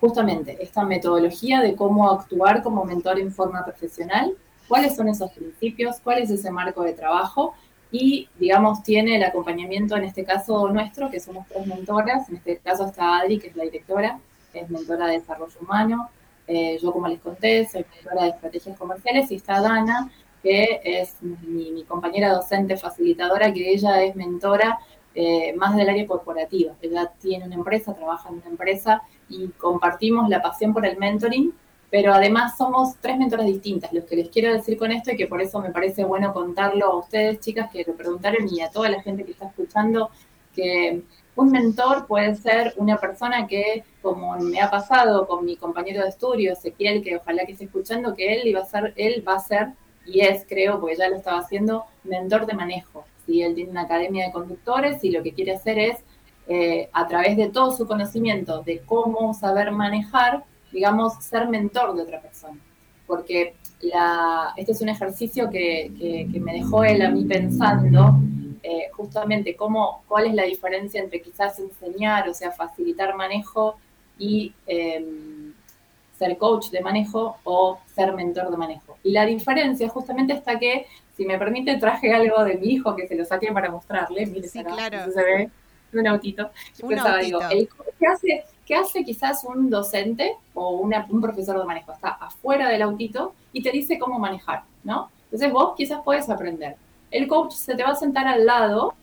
justamente esta metodología de cómo actuar como mentor en forma profesional, cuáles son esos principios, cuál es ese marco de trabajo y, digamos, tiene el acompañamiento en este caso nuestro, que somos tres mentoras, en este caso está Adri, que es la directora, es mentora de desarrollo humano, eh, yo como les conté, soy mentora de estrategias comerciales y está Dana, que es mi, mi compañera docente facilitadora, que ella es mentora eh, más del área corporativa. Ella tiene una empresa, trabaja en una empresa y compartimos la pasión por el mentoring, pero además somos tres mentoras distintas. Lo que les quiero decir con esto y que por eso me parece bueno contarlo a ustedes, chicas, que lo preguntaron y a toda la gente que está escuchando, que un mentor puede ser una persona que, como me ha pasado con mi compañero de estudio, Ezequiel, que ojalá que esté escuchando, que él iba a ser, él va a ser, y es, creo, porque ya lo estaba haciendo, mentor de manejo. ¿sí? Él tiene una academia de conductores y lo que quiere hacer es, eh, a través de todo su conocimiento de cómo saber manejar, digamos, ser mentor de otra persona. Porque la, este es un ejercicio que me dejó él a mí pensando eh, justamente cómo, cuál es la diferencia entre quizás enseñar, o sea, facilitar manejo y eh, ser coach de manejo o ser mentor de manejo. Y la diferencia justamente está que, si me permite, traje algo de mi hijo que se lo saqué para mostrarle. Mire, Sí, claro. se ve un autito. Un pensaba, digo, autito. el- ¿qué, hace, ¿qué hace quizás un docente o una- un profesor de manejo? Está afuera del autito y te dice cómo manejar, ¿no? Entonces vos quizás puedes aprender. El coach se te va a sentar al lado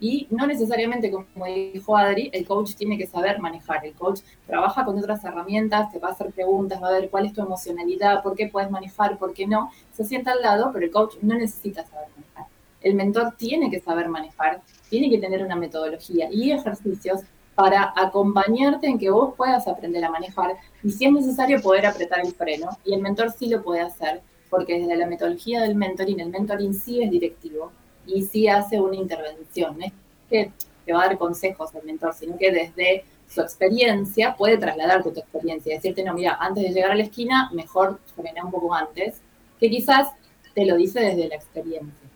y no necesariamente, como dijo Adri, el coach tiene que saber manejar. El coach trabaja con otras herramientas, te va a hacer preguntas, va a ver cuál es tu emocionalidad, por qué puedes manejar, por qué no. Se sienta al lado, pero el coach no necesita saber manejar. El mentor tiene que saber manejar, tiene que tener una metodología y ejercicios para acompañarte en que vos puedas aprender a manejar y si es necesario poder apretar el freno. Y el mentor sí lo puede hacer, porque desde la metodología del mentoring, el mentoring sí es directivo y sí hace una intervención. No es que te va a dar consejos el mentor, sino que desde su experiencia puede trasladarte tu experiencia y decirte, no, mira, antes de llegar a la esquina, mejor frenar un poco antes, que quizás te lo dice desde la experiencia.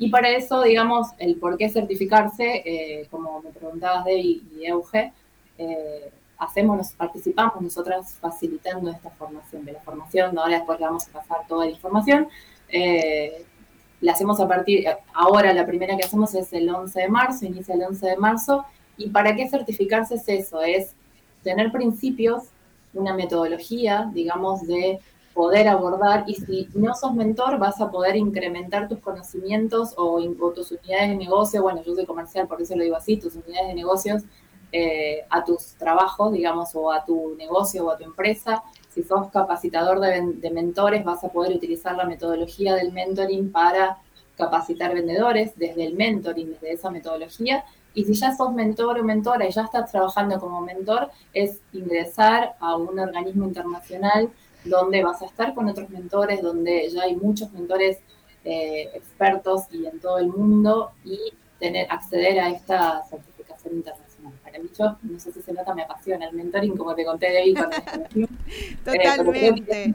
Y para eso, digamos, el por qué certificarse, eh, como me preguntabas, Debbie y Euge, eh, hacemos, nos- participamos nosotras facilitando esta formación, de la formación, ahora después le vamos a pasar toda la información. Eh, la hacemos a partir, ahora la primera que hacemos es el 11 de marzo, inicia el 11 de marzo, y para qué certificarse es eso, es tener principios, una metodología, digamos, de poder abordar. Y si no sos mentor vas a poder incrementar tus conocimientos o, o tus unidades de negocio, bueno, yo soy comercial, por eso lo digo así, tus unidades de negocios eh, a tus trabajos, digamos, o a tu negocio o a tu empresa. Si sos capacitador de, mentores, vas a poder utilizar la metodología del mentoring para capacitar vendedores desde el mentoring, desde esa metodología. Y si ya sos mentor o mentora y ya estás trabajando como mentor, es ingresar a un organismo internacional donde vas a estar con otros mentores, donde ya hay muchos mentores eh, expertos y en todo el mundo y tener acceder a esta certificación internacional. Para mí, yo no sé si se nota, me apasiona el mentoring, como te conté de ahí cuando. Eh, Totalmente. es una,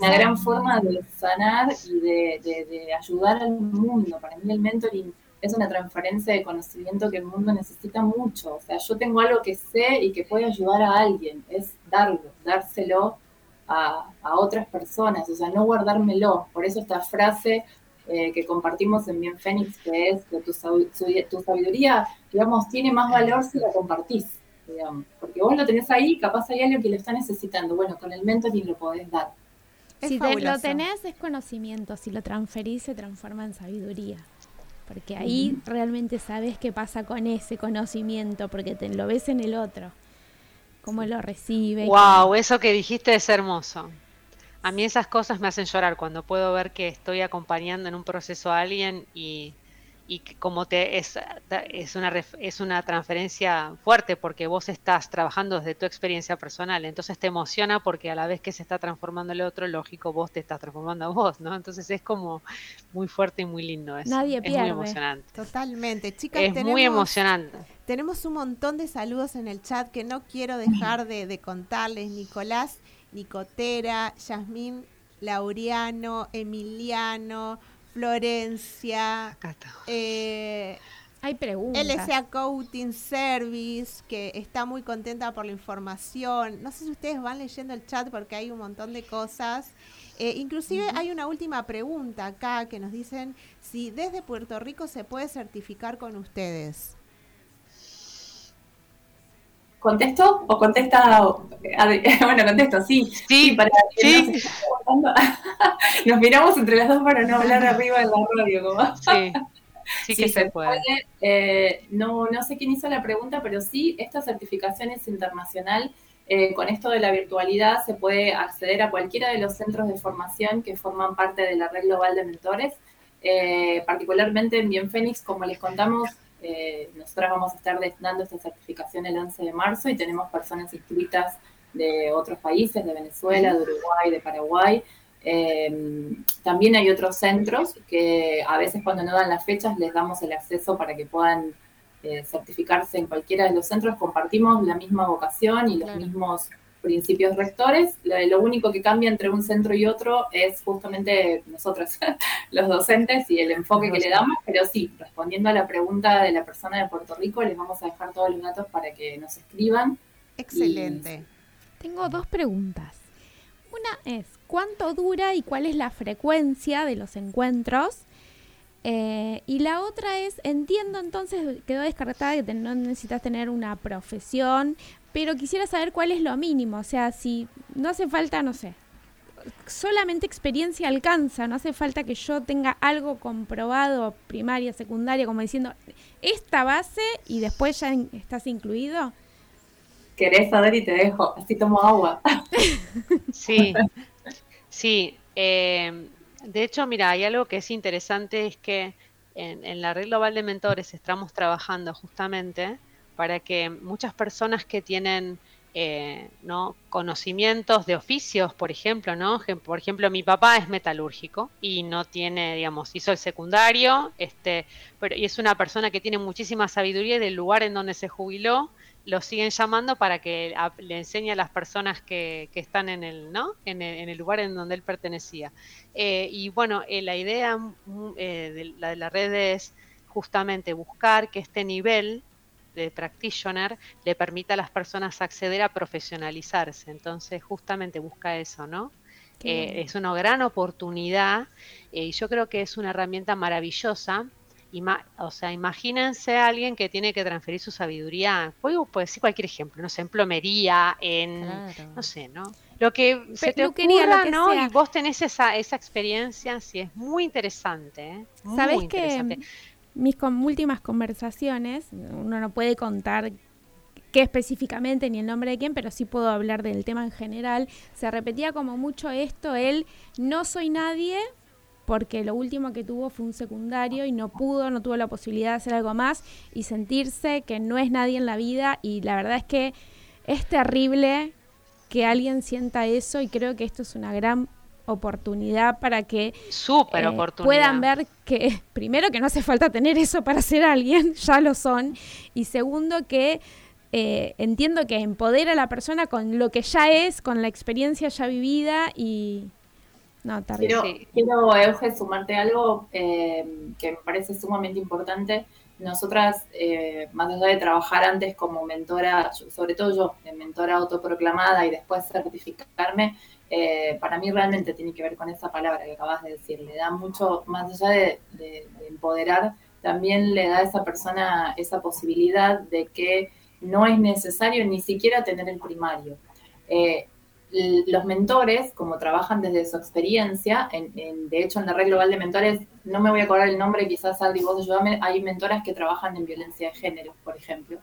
una gran forma de sanar y de, de- de ayudar al mundo. Para mí el mentoring es una transferencia de conocimiento que el mundo necesita mucho. O sea, yo tengo algo que sé y que puede ayudar a alguien, es darlo, dárselo a, a otras personas, o sea, no guardármelo. Por eso esta frase eh, que compartimos en Bien Fénix, que es que tu, tu sabiduría, digamos, tiene más valor si la compartís, digamos. Porque vos lo tenés ahí, capaz hay alguien que lo está necesitando. Bueno, con el mentoring lo podés dar. Es si te- lo tenés es conocimiento, si lo transferís se transforma en sabiduría. Porque ahí realmente sabes qué pasa con ese conocimiento, porque te lo ves en el otro, cómo lo recibe. Wow, eso que dijiste es hermoso. A mí esas cosas me hacen llorar cuando puedo ver que estoy acompañando en un proceso a alguien y, y que como te es, es una es una transferencia fuerte porque vos estás trabajando desde tu experiencia personal, entonces te emociona porque a la vez que se está transformando el otro, lógico, vos te estás transformando a vos, ¿no? Entonces es como muy fuerte y muy lindo eso. Nadie es muy emocionante. Totalmente. Chicas, Es tenemos, muy emocionante. tenemos un montón de saludos en el chat que no quiero dejar de, de contarles. Nicolás, Nicotera, Yasmín, Laureano, Emiliano, Florencia, Acá está. eh, Hay preguntas. LSA Coating Service, que está muy contenta por la información. No sé si ustedes van leyendo el chat porque hay un montón de cosas. Eh, inclusive hay una última pregunta acá que nos dicen si desde Puerto Rico se puede certificar con ustedes. ¿Contesto o contesta? o-? Bueno, contesto, sí. Sí, para sí. Nos miramos entre las dos para no hablar arriba de la radio. Como. Sí, sí que Sí, se puede. Eh, no, no sé quién hizo la pregunta, pero sí, esta certificación es internacional. Eh, con esto de la virtualidad se puede acceder a cualquiera de los centros de formación que forman parte de la red global de mentores. Eh, particularmente en Bien Fénix, como les contamos, eh, nosotras vamos a estar dando esta certificación el 11 de marzo y tenemos personas inscritas de otros países, de Venezuela, de Uruguay, de Paraguay. Eh, también hay otros centros que a veces cuando no dan las fechas les damos el acceso para que puedan eh, certificarse en cualquiera de los centros. Compartimos la misma vocación y los Claro. mismos principios rectores. Lo, lo único que cambia entre un centro y otro es justamente nosotros, los docentes y el enfoque que le damos, pero sí, respondiendo a la pregunta de la persona de Puerto Rico, les vamos a dejar todos los datos para que nos escriban. Excelente. Tengo dos preguntas. Una es, ¿cuánto dura y cuál es la frecuencia de los encuentros? Eh, y la otra es, entiendo entonces, quedó descartada que te- no necesitas tener una profesión, pero quisiera saber cuál es lo mínimo, o sea, si no hace falta, no sé, solamente experiencia alcanza, no hace falta que yo tenga algo comprobado, primaria, secundaria, como diciendo, esta base y después ya estás incluido. ¿Querés saber y te dejo? Así tomo agua. Sí, sí. eh, de hecho, mira, hay algo que es interesante, es que en, en la red global de mentores estamos trabajando justamente para que muchas personas que tienen eh, ¿no? conocimientos de oficios, por ejemplo, ¿no? Por ejemplo, mi papá es metalúrgico y no tiene, digamos, hizo el secundario, este, pero y es una persona que tiene muchísima sabiduría y del lugar en donde se jubiló lo siguen llamando para que le enseñe a las personas que, que están en el, ¿no? En el, en el lugar en donde él pertenecía. Eh, y bueno, eh, la idea mm, de, la, de la red es justamente buscar que este nivel de practitioner le permita a las personas acceder a profesionalizarse. Entonces, justamente busca eso, ¿no? Eh, es una gran oportunidad eh, y yo creo que es una herramienta maravillosa. Ima- o sea, imagínense a alguien que tiene que transferir su sabiduría. Puedo decir cualquier ejemplo, no sé, en plomería, en, Claro. no sé, ¿no? Lo que se te lo ocurra, que ¿no? sea. Y vos tenés esa, esa experiencia, sí, es muy interesante, ¿eh? Muy ¿Sabés que interesante. Mis últimas conversaciones, uno no puede contar qué específicamente ni el nombre de quién, pero sí puedo hablar del tema en general, se repetía como mucho esto, el no soy nadie, porque lo último que tuvo fue un secundario y no pudo, no tuvo la posibilidad de hacer algo más y sentirse que no es nadie en la vida. Y la verdad es que es terrible que alguien sienta eso y creo que esto es una gran oportunidad para que eh, puedan ver que, primero, que no hace falta tener eso para ser alguien, ya lo son, y segundo, que eh, entiendo que empodera a la persona con lo que ya es, con la experiencia ya vivida y... No, terrible. Quiero, Sí. quiero Euge, sumarte algo eh, que me parece sumamente importante. Nosotras, eh, más allá de trabajar antes como mentora, sobre todo yo, de mentora autoproclamada y después certificarme, eh, para mí realmente tiene que ver con esa palabra que acabas de decir. Le da mucho, más allá de, de- de empoderar, también le da a esa persona esa posibilidad de que no es necesario ni siquiera tener el primario. Eh, los mentores, como trabajan desde su experiencia, en, en- de hecho en la red global de mentores, no me voy a acordar el nombre, quizás Adri, vos ayúdame, hay mentoras que trabajan en violencia de género, por ejemplo.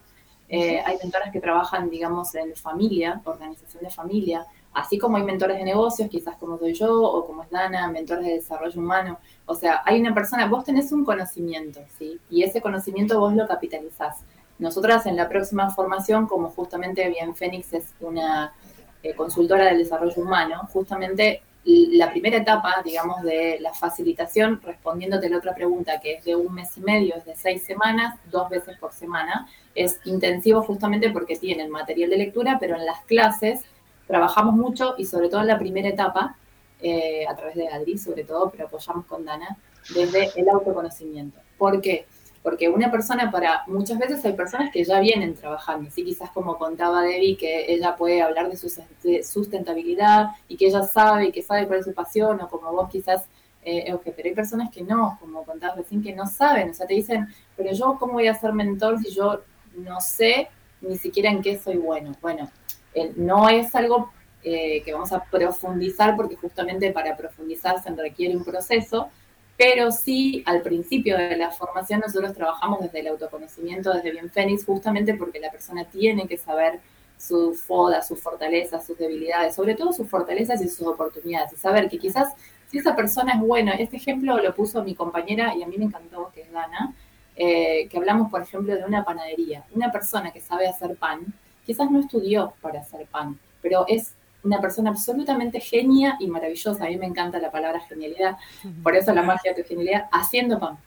Eh, hay mentoras que trabajan, digamos, en familia, organización de familia, así como hay mentores de negocios, quizás como soy yo o como es Dana, mentores de desarrollo humano. O sea, hay una persona, vos tenés un conocimiento, ¿sí? Y ese conocimiento vos lo capitalizás. Nosotras en la próxima formación, como justamente Bien Fénix es una eh, consultora del desarrollo humano, justamente la primera etapa, digamos, de la facilitación, respondiéndote la otra pregunta, que es de un mes y medio, es de seis semanas, dos veces por semana, es intensivo justamente porque tienen material de lectura, pero en las clases trabajamos mucho y sobre todo en la primera etapa, eh, a través de Adri sobre todo, pero apoyamos con Dana, desde el autoconocimiento. ¿Por qué? Porque una persona para, muchas veces hay personas que ya vienen trabajando, así quizás como contaba Debbie, que ella puede hablar de su sustentabilidad y que ella sabe y que sabe cuál es su pasión, o como vos quizás, eh, Euge, pero hay personas que no, como contabas recién, que no saben, o sea, te dicen, pero yo cómo voy a ser mentor si yo no sé ni siquiera en qué soy bueno. Bueno, eh, no es algo eh, que vamos a profundizar porque justamente para profundizar se requiere un proceso, pero sí al principio de la formación nosotros trabajamos desde el autoconocimiento, desde Bien Fénix, justamente porque la persona tiene que saber sus fodas, sus fortalezas, sus debilidades, sobre todo sus fortalezas y sus oportunidades, y saber que quizás si esa persona es buena, este ejemplo lo puso mi compañera y a mí me encantó, que es Dana, eh, que hablamos, por ejemplo, de una panadería. Una persona que sabe hacer pan, quizás no estudió para hacer pan, pero es una persona absolutamente genia y maravillosa. A mí me encanta la palabra genialidad, por eso la magia de tu genialidad, haciendo pan.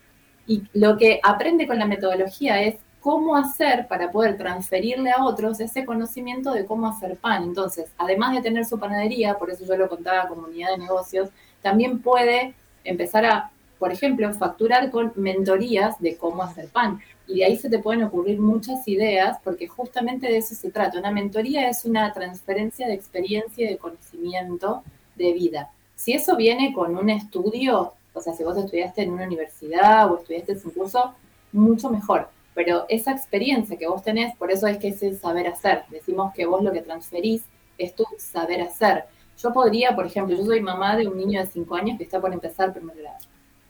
Y lo que aprende con la metodología es cómo hacer para poder transferirle a otros ese conocimiento de cómo hacer pan. Entonces, además de tener su panadería, por eso yo lo contaba como unidad de negocios, también puede empezar a, por ejemplo, facturar con mentorías de cómo hacer pan. Y de ahí se te pueden ocurrir muchas ideas, porque justamente de eso se trata. Una mentoría es una transferencia de experiencia y de conocimiento de vida. Si eso viene con un estudio, o sea, si vos estudiaste en una universidad o estudiaste un curso, mucho mejor. Pero esa experiencia que vos tenés, por eso es que es el saber hacer. Decimos que vos lo que transferís es tu saber hacer. Yo podría, por ejemplo, yo soy mamá de un niño de 5 años que está por empezar primer grado.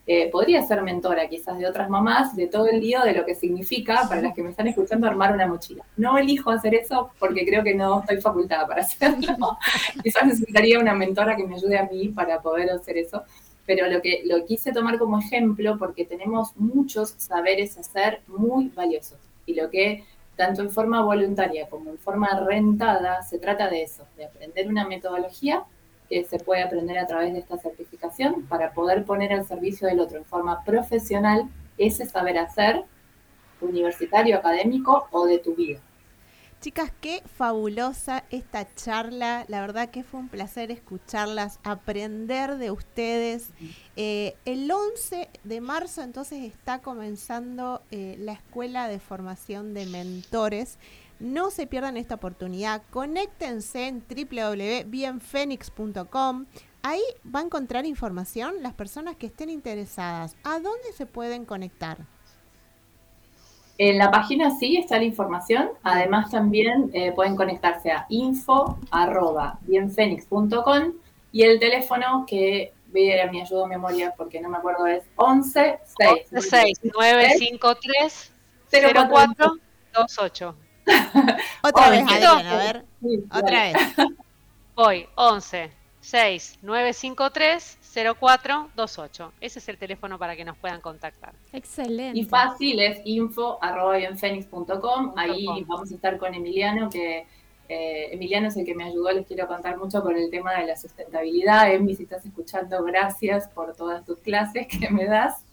Eh, podría ser mentora quizás de otras mamás de todo el lío de lo que significa para las que me están escuchando armar una mochila. No elijo hacer eso porque creo que no estoy facultada para hacerlo. quizás necesitaría una mentora que me ayude a mí para poder hacer eso. Pero lo que lo quise tomar como ejemplo porque tenemos muchos saberes hacer muy valiosos. Y lo que tanto en forma voluntaria como en forma rentada, se trata de eso, de aprender una metodología que se puede aprender a través de esta certificación para poder poner al servicio del otro en forma profesional ese saber hacer universitario, académico o de tu vida. Chicas, qué fabulosa esta charla. La verdad que fue un placer escucharlas, aprender de ustedes. Eh, el 11 de marzo entonces está comenzando eh, la Escuela de Formación de Mentores. No se pierdan esta oportunidad. Conéctense en www.bienfenix.com. Ahí va a encontrar información las personas que estén interesadas. ¿A dónde se pueden conectar? En la página sí está la información. Además también eh, pueden conectarse a info.bienfenix.com y el teléfono que a mi ayuda a memoria porque no me acuerdo es 11 6 6 953 04 28. Otra vez. Adriana, a ver. Sí, Otra dale. vez. Voy 11 6 953 04 28. Ese es el teléfono para que nos puedan contactar. Excelente. Y fácil es info.bienfenix.com. Ahí com. vamos a estar con Emiliano, que eh, Emiliano es el que me ayudó, les quiero contar mucho con el tema de la sustentabilidad. Emi, si estás escuchando, gracias por todas tus clases que me das.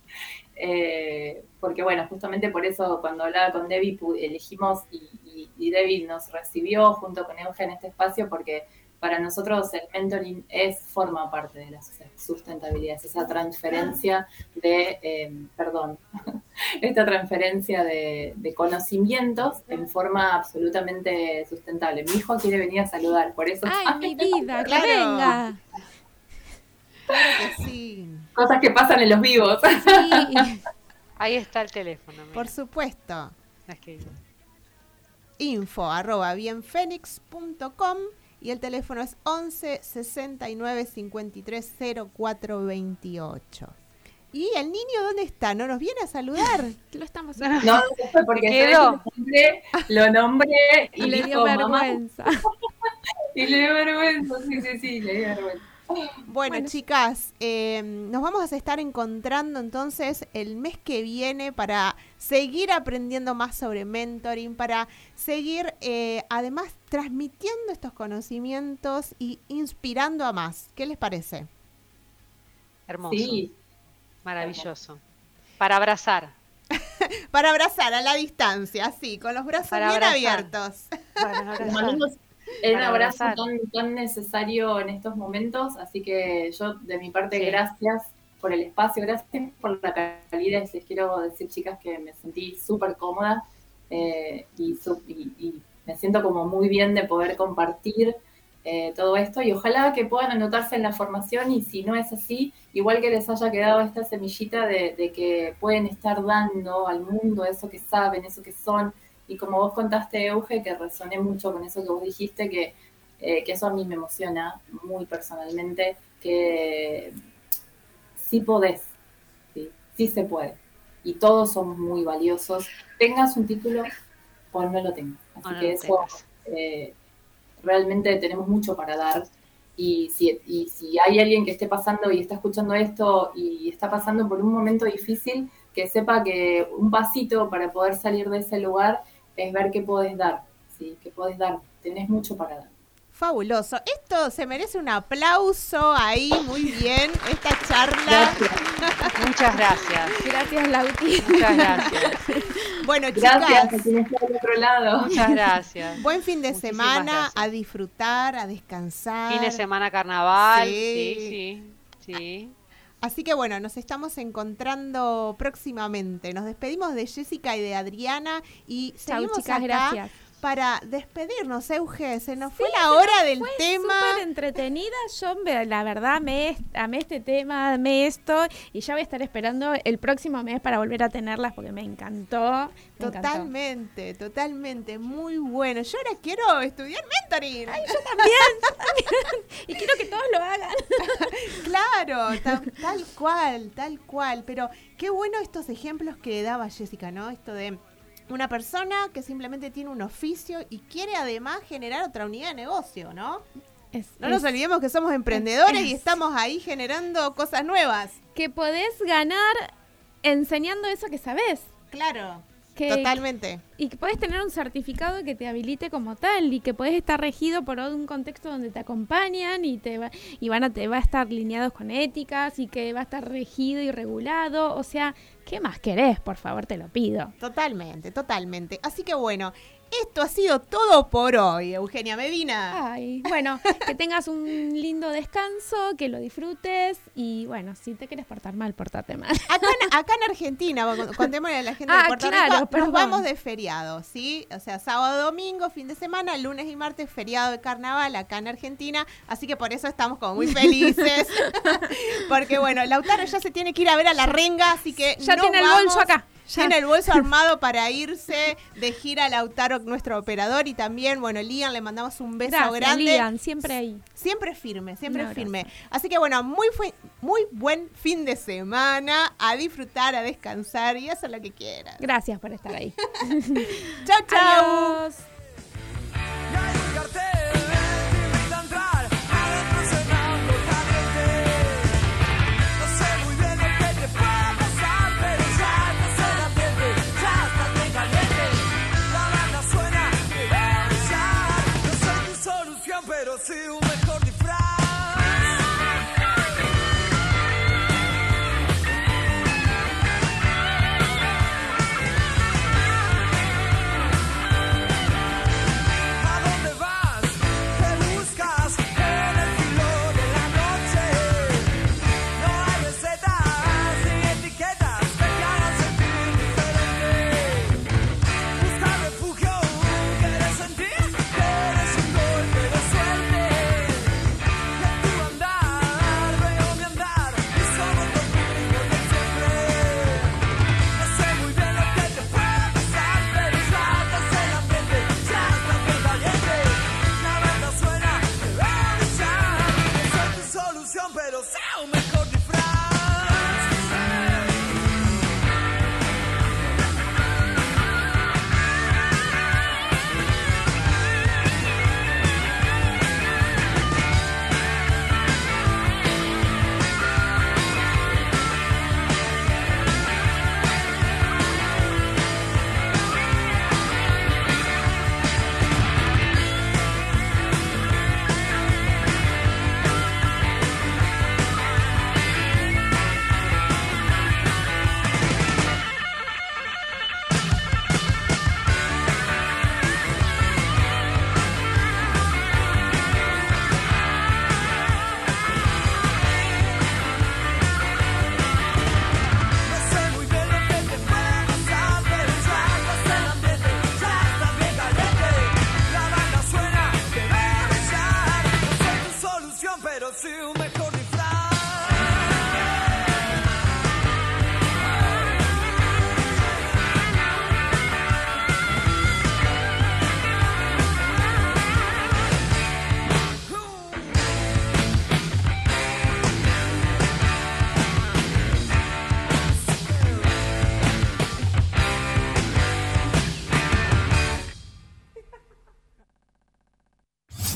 Eh, porque bueno, justamente por eso cuando hablaba con Debbie elegimos y, y, y Debbie nos recibió junto con Euge en este espacio porque para nosotros el mentoring es, forma parte de la sus- sustentabilidad, es esa transferencia de, eh, perdón, esta transferencia de, de conocimientos en forma absolutamente sustentable. Mi hijo quiere venir a saludar, por eso Ay, mi vida, que Claro. venga. Claro que sí. cosas que pasan en los vivos. Sí. Ahí está el teléfono. mira. Por supuesto. Info arroba bienfenix.com y el teléfono es 11 69 53 04 28. ¿Y el niño dónde está? ¿No nos viene a saludar? Lo estamos No, no fue porque Quedó. nombré, lo nombré y, Y le dio dijo, mamá, vergüenza. y le dio vergüenza, sí, sí, sí, le dio vergüenza. Bueno, Bueno. chicas, eh, nos vamos a estar encontrando entonces el mes que viene para seguir aprendiendo más sobre mentoring, para seguir eh, además transmitiendo estos conocimientos y inspirando a más. ¿Qué les parece? Hermoso. Sí, Maravilloso. Para abrazar. Para abrazar a la distancia, así, con los brazos Para bien abrazar. abiertos. Para abrazar. Mandamos un abrazo tan, tan necesario en estos momentos, así que yo de mi parte Sí. gracias por el espacio, gracias por la calidez. Les quiero decir, chicas, que me sentí súper cómoda eh, y, su- y- y me siento como muy bien de poder compartir eh, todo esto y ojalá que puedan anotarse en la formación y si no es así, igual que les haya quedado esta semillita de, de que pueden estar dando al mundo eso que saben, eso que son. Y como vos contaste, Euge, que resoné mucho con eso que vos dijiste, que, eh, que eso a mí me emociona muy personalmente, que sí podés, sí, sí se puede. Y todos somos muy valiosos, tengas un título o no lo tengas. Así no que eso eh, realmente tenemos mucho para dar. Y si, y si hay alguien que esté pasando y está escuchando esto y está pasando por un momento difícil, que sepa que un pasito para poder salir de ese lugar es ver qué podés dar, ¿sí? qué podés dar. Tenés mucho para dar. Fabuloso. Esto se merece un aplauso ahí, muy bien, esta charla. Gracias. Muchas gracias. Gracias, Lauti. Muchas gracias. Bueno, Gracias chicas, está del otro lado. Muchas gracias. buen fin de Muchísimas semana, gracias. a disfrutar, a descansar. Fin de semana carnaval. Sí. Sí, sí, sí. Así que bueno, nos estamos encontrando próximamente. Nos despedimos de Jessica y de Adriana y Chau, seguimos chicas, acá gracias. Para despedirnos, Euge. Se nos fue la hora del tema. Súper entretenida. Yo, la verdad, me amé este tema, amé esto. Y ya voy a estar esperando el próximo mes para volver a tenerlas porque me encantó. me encantó. Totalmente, totalmente, muy bueno. Yo ahora quiero estudiar mentoring. Y quiero que todos lo hagan. Claro, ta- tal cual, tal cual. Pero qué bueno estos ejemplos que daba Jessica, ¿no? Esto de una persona que simplemente tiene un oficio y quiere además generar otra unidad de negocio, ¿no? Es- No nos olvidemos que somos emprendedores y es- estamos ahí generando cosas nuevas. que podés ganar enseñando eso que sabés. Claro. que, Totalmente. y que podés tener un certificado que te habilite como tal y que podés estar regido por un contexto donde te acompañan y te va, y van a te va a estar lineados con éticas y que va a estar regido y regulado, o sea, ¿qué más querés? Por favor, te lo pido. Totalmente, totalmente. Así que bueno, esto ha sido todo por hoy, Eugenia Medina. Ay, bueno, que tengas un lindo descanso, que lo disfrutes y bueno, si te quieres portar mal, portate mal. Acá en, acá en Argentina, con- contémosle a la gente Ah, de Puerto claro, Rico, perdón. nos vamos de feriado, ¿sí? O sea, sábado, domingo, fin de semana, lunes y martes, feriado de carnaval acá en Argentina. Así que por eso estamos como muy felices. Porque bueno, Lautaro ya se tiene que ir a ver a la renga, así que Ya tiene el bolso acá. Tiene el bolso armado para irse de gira Lautaro, nuestro operador, y también, bueno, Lian, le mandamos un beso Gracias, grande. Lian, siempre ahí. Siempre firme, siempre firme. Así que bueno, muy, muy buen fin de semana, a disfrutar, a descansar y hacer lo que quieras. Gracias por estar ahí. Chao, chao.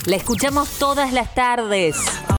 La escuchamos todas las tardes.